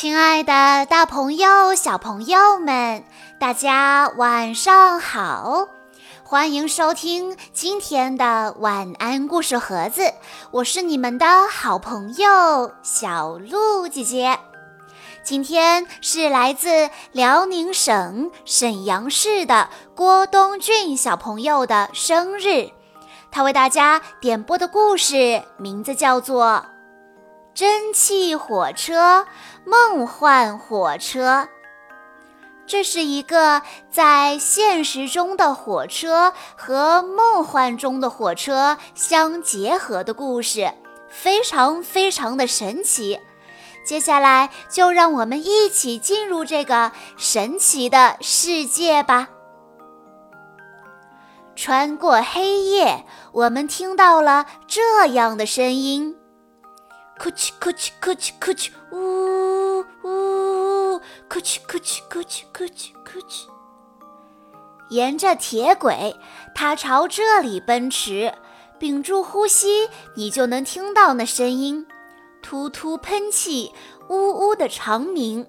亲爱的，大朋友、小朋友们，大家晚上好！欢迎收听今天的晚安故事盒子，我是你们的好朋友小鹿姐姐。今天是来自辽宁省沈阳市的郭东俊小朋友的生日，他为大家点播的故事名字叫做。蒸汽火车，梦幻火车。这是一个在现实中的火车和梦幻中的火车相结合的故事，非常非常的神奇。接下来就让我们一起进入这个神奇的世界吧。穿过黑夜，我们听到了这样的声音。咕叽咕叽咕叽咕叽，呜呜，咕叽咕叽咕叽咕叽咕叽。沿着铁轨，它朝这里奔驰。屏住呼吸，你就能听到那声音：突突喷气，呜呜的长鸣，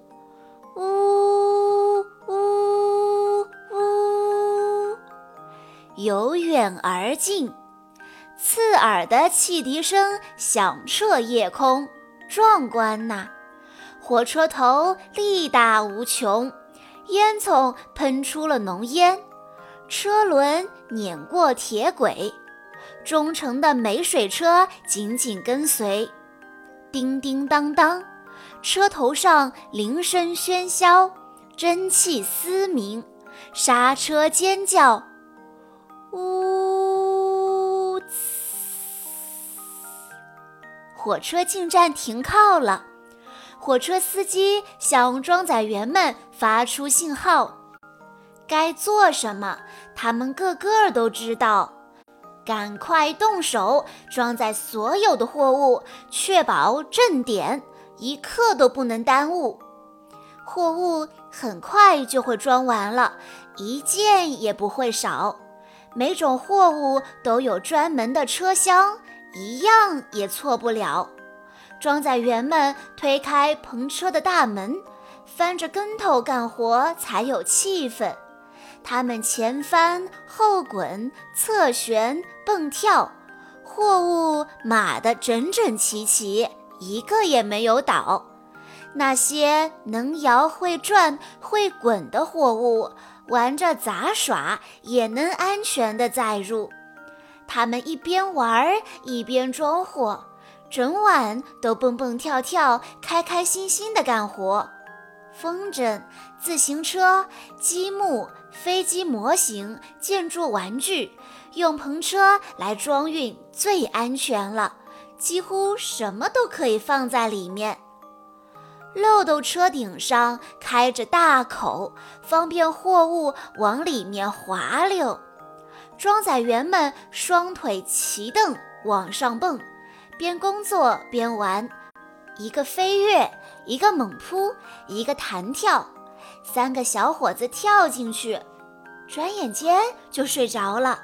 呜呜呜，由远而近。刺耳的汽笛声响彻夜空，壮观呐！火车头力大无穷，烟囱喷出了浓烟，车轮碾过铁轨，忠诚的美水车紧紧跟随。叮叮当当，车头上铃声喧嚣，蒸汽嘶鸣，刹车尖叫，火车进站停靠了，火车司机向装载员们发出信号，该做什么，他们个个都知道。赶快动手装载所有的货物，确保正点，一刻都不能耽误。货物很快就会装完了，一件也不会少。每种货物都有专门的车厢。一样也错不了。装载员们推开篷车的大门，翻着跟头干活才有气氛。他们前翻后滚、侧旋蹦跳，货物码得整整齐齐，一个也没有倒。那些能摇会转会滚的货物，玩着杂耍也能安全地载入。他们一边玩儿一边装货，整晚都蹦蹦跳跳、开开心心地干活。风筝、自行车、积木、飞机模型、建筑玩具，用篷车来装运最安全了，几乎什么都可以放在里面。漏斗车顶上开着大口，方便货物往里面滑溜。装载员们双腿齐蹬往上蹦，边工作边玩，一个飞跃，一个猛扑，一个弹跳。三个小伙子跳进去，转眼间就睡着了。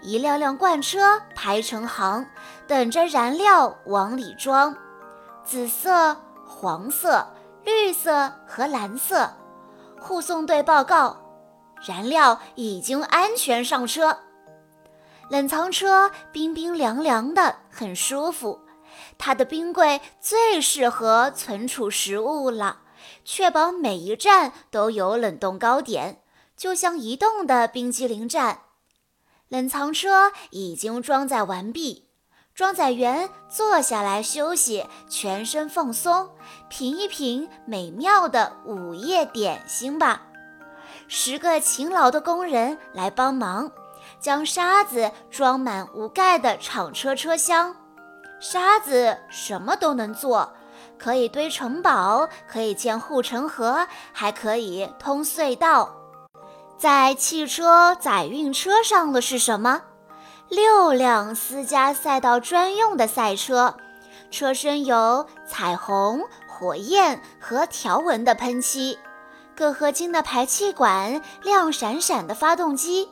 一辆辆罐车排成行，等着燃料往里装。紫色、黄色、绿色和蓝色，护送队报告。燃料已经安全上车，冷藏车冰冰凉凉的，很舒服。它的冰柜最适合存储食物了，确保每一站都有冷冻糕点，就像移动的冰激凌站。冷藏车已经装载完毕，装载员坐下来休息，全身放松，品一品美妙的午夜点心吧。十个勤劳的工人来帮忙，将沙子装满无盖的厂车车厢。沙子什么都能做，可以堆城堡，可以建护城河，还可以通隧道。在汽车载运车上的是什么？六辆私家赛道专用的赛车，车身有彩虹、火焰和条纹的喷漆。铬合金的排气管，亮闪闪的发动机，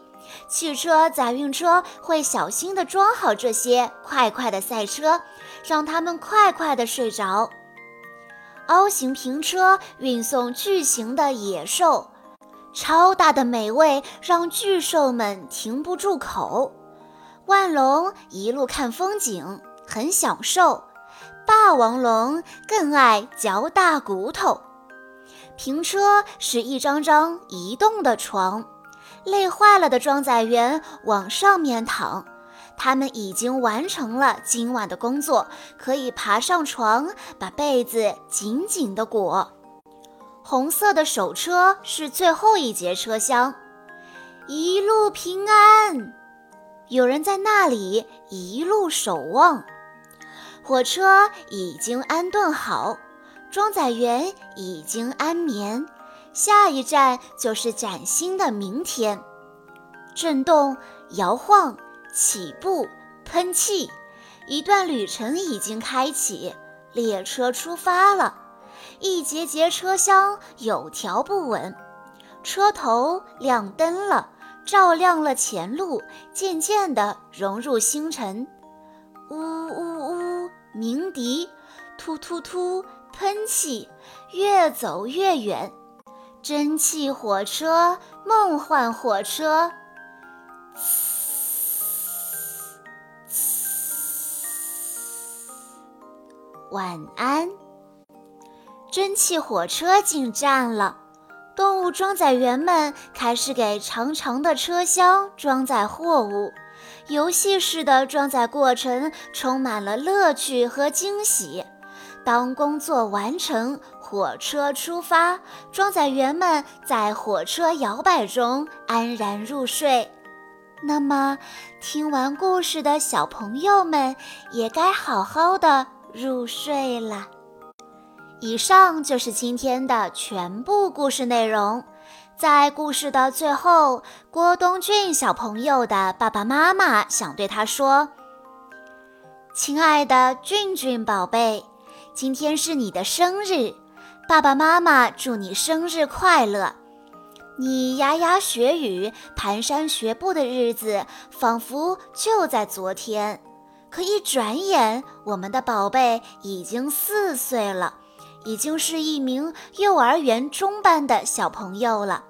汽车载运车会小心地装好这些快快的赛车，让他们快快地睡着。凹形平车运送巨型的野兽，超大的美味让巨兽们停不住口。万龙一路看风景，很享受；霸王龙更爱嚼大骨头。平车是一张张移动的床，累坏了的装载员往上面躺。他们已经完成了今晚的工作，可以爬上床，把被子紧紧地裹。红色的手车是最后一节车厢，一路平安。有人在那里一路守望。火车已经安顿好，装载员已经安眠，下一站就是崭新的明天。震动，摇晃。起步，喷气，一段旅程已经开启，列车出发了。一节节车厢有条不紊，车头亮灯了，照亮了前路，渐渐地融入星辰。呜呜呜，鸣笛，突突突，喷气，越走越远。蒸汽火车，梦幻火车。晚安。蒸汽火车进站了，动物装载员们开始给长长的车厢装载货物。游戏式的装载过程充满了乐趣和惊喜。当工作完成，火车出发，装载员们在火车摇摆中安然入睡。那么，听完故事的小朋友们也该好好的。入睡了。以上就是今天的全部故事内容。在故事的最后，郭东俊小朋友的爸爸妈妈想对他说：“亲爱的俊俊宝贝，今天是你的生日，爸爸妈妈祝你生日快乐。你牙牙学语、蹒跚学步的日子，仿佛就在昨天。”可一转眼，我们的宝贝已经四岁了，已经是一名幼儿园中班的小朋友了。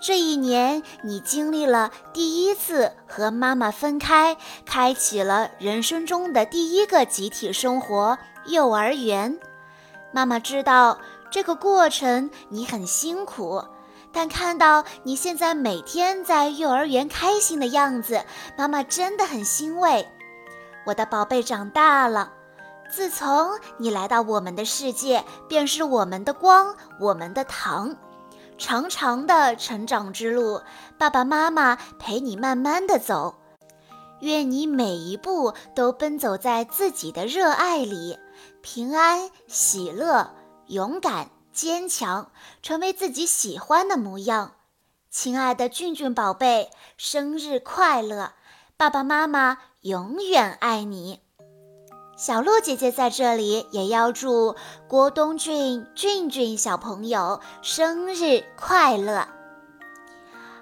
这一年，你经历了第一次和妈妈分开，开启了人生中的第一个集体生活——幼儿园。妈妈知道这个过程你很辛苦，但看到你现在每天在幼儿园开心的样子，妈妈真的很欣慰。我的宝贝长大了，自从你来到我们的世界，便是我们的光，我们的糖。长长的成长之路，爸爸妈妈陪你慢慢的走。愿你每一步都奔走在自己的热爱里，平安、喜乐、勇敢、坚强，成为自己喜欢的模样。亲爱的俊俊宝贝，生日快乐！爸爸妈妈。永远爱你，小鹿姐姐在这里也要祝郭东俊俊俊小朋友生日快乐。